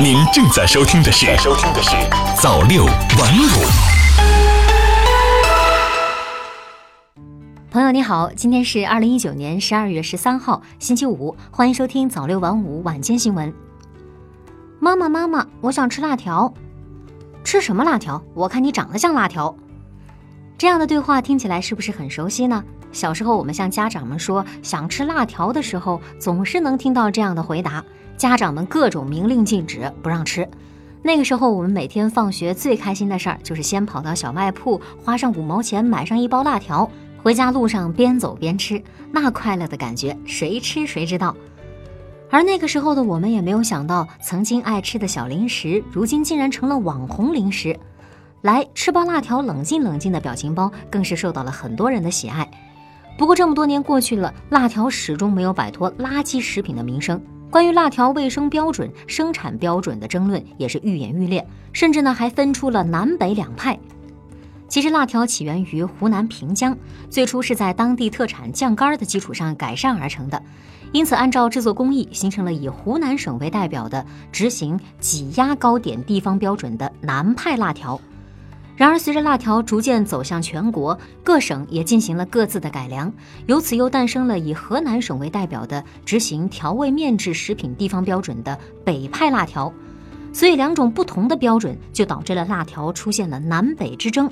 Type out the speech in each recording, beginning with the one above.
您正在收听的是《收听的是早六晚五》。朋友你好，今天是二零一九年十二月十三号，星期五，欢迎收听早六晚五晚间新闻。妈妈妈妈，我想吃辣条。吃什么辣条？我看你长得像辣条。这样的对话听起来是不是很熟悉呢？小时候我们向家长们说想吃辣条的时候，总是能听到这样的回答。家长们各种明令禁止，不让吃。那个时候，我们每天放学最开心的事儿，就是先跑到小卖铺，花上五毛钱买上一包辣条，回家路上边走边吃，那快乐的感觉，谁吃谁知道。而那个时候的我们也没有想到，曾经爱吃的小零食，如今竟然成了网红零食。来吃包辣条，冷静冷静的表情包，更是受到了很多人的喜爱。不过这么多年过去了，辣条始终没有摆脱垃圾食品的名声。关于辣条卫生标准、生产标准的争论也是愈演愈烈，甚至呢还分出了南北两派。其实辣条起源于湖南平江，最初是在当地特产酱干的基础上改善而成的，因此按照制作工艺形成了以湖南省为代表的执行挤压糕点地方标准的南派辣条。然而，随着辣条逐渐走向全国，各省也进行了各自的改良，由此又诞生了以河南省为代表的执行调味面制食品地方标准的北派辣条。所以，两种不同的标准就导致了辣条出现了南北之争。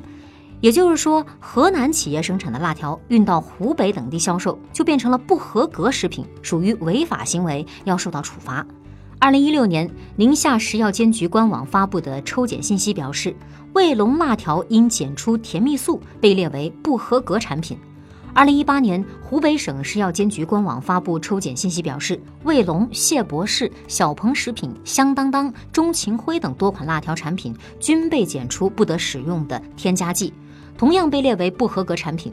也就是说，河南企业生产的辣条运到湖北等地销售，就变成了不合格食品，属于违法行为，要受到处罚。二零一六年，宁夏食药监局官网发布的抽检信息表示，卫龙辣条因检出甜蜜素，被列为不合格产品。二零一八年，湖北省食药监局官网发布抽检信息表示，卫龙、谢博士、小鹏食品、香当当、钟情辉等多款辣条产品均被检出不得使用的添加剂，同样被列为不合格产品。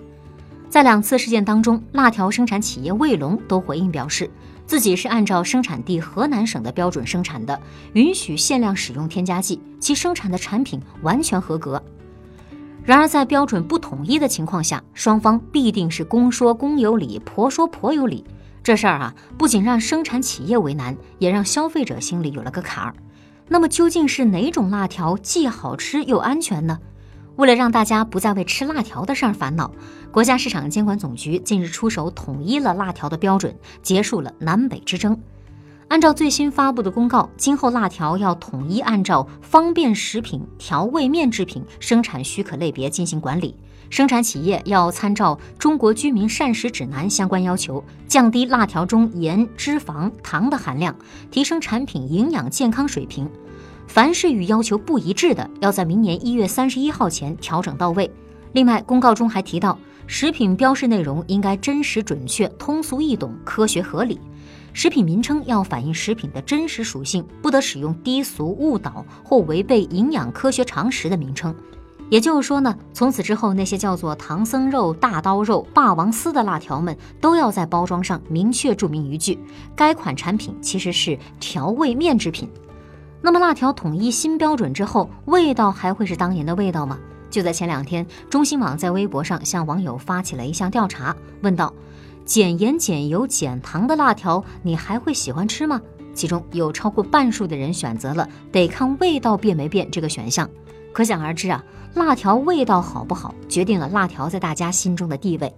在两次事件当中，辣条生产企业卫龙都回应表示。自己是按照生产地河南省的标准生产的，允许限量使用添加剂，其生产的产品完全合格。然而，在标准不统一的情况下，双方必定是公说公有理，婆说婆有理。这事儿啊，不仅让生产企业为难，也让消费者心里有了个坎儿。那么，究竟是哪种辣条既好吃又安全呢？为了让大家不再为吃辣条的事儿烦恼，国家市场监管总局近日出手统一了辣条的标准，结束了南北之争。按照最新发布的公告，今后辣条要统一按照方便食品、调味面制品生产许可类别进行管理，生产企业要参照《中国居民膳食指南》相关要求，降低辣条中盐、脂肪、糖的含量，提升产品营养健康水平。凡是与要求不一致的，要在明年一月三十一号前调整到位。另外，公告中还提到，食品标示内容应该真实准确、通俗易懂、科学合理；食品名称要反映食品的真实属性，不得使用低俗、误导或违背营养科学常识的名称。也就是说呢，从此之后，那些叫做唐僧肉、大刀肉、霸王丝的辣条们，都要在包装上明确注明一句：该款产品其实是调味面制品。那么辣条统一新标准之后，味道还会是当年的味道吗？就在前两天，中新网在微博上向网友发起了一项调查，问道：减盐、减油、减糖的辣条，你还会喜欢吃吗？其中有超过半数的人选择了“得看味道变没变”这个选项。可想而知啊，辣条味道好不好，决定了辣条在大家心中的地位。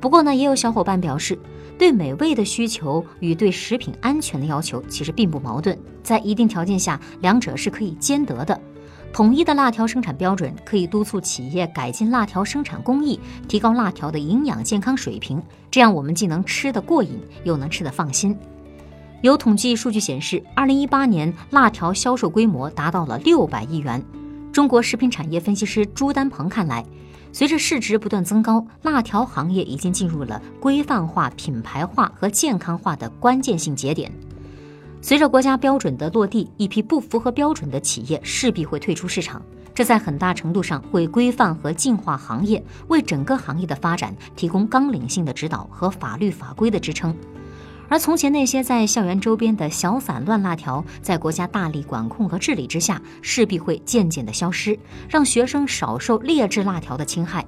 不过呢，也有小伙伴表示。对美味的需求与对食品安全的要求其实并不矛盾，在一定条件下，两者是可以兼得的。统一的辣条生产标准可以督促企业改进辣条生产工艺，提高辣条的营养健康水平，这样我们既能吃得过瘾，又能吃得放心。有统计数据显示，二零一八年辣条销售规模达到了六百亿元。中国食品产业分析师朱丹鹏看来。随着市值不断增高，辣条行业已经进入了规范化、品牌化和健康化的关键性节点。随着国家标准的落地，一批不符合标准的企业势必会退出市场，这在很大程度上会规范和净化行业，为整个行业的发展提供纲领性的指导和法律法规的支撑。而从前那些在校园周边的小散乱辣条，在国家大力管控和治理之下，势必会渐渐的消失，让学生少受劣质辣条的侵害。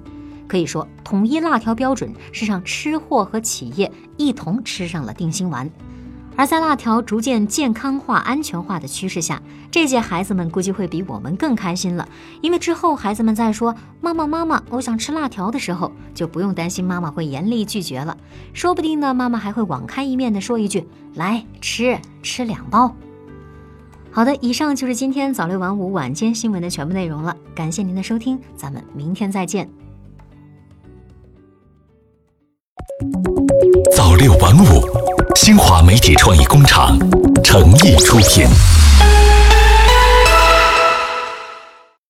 可以说，统一辣条标准是让吃货和企业一同吃上了定心丸。而在辣条逐渐健康化、安全化的趋势下，这届孩子们估计会比我们更开心了。因为之后孩子们在说“妈妈，妈妈，我想吃辣条”的时候，就不用担心妈妈会严厉拒绝了。说不定呢，妈妈还会网开一面的说一句：“来吃，吃两包。”好的，以上就是今天早六晚五晚间新闻的全部内容了。感谢您的收听，咱们明天再见。早六晚五，新华媒体创意工厂诚意出品。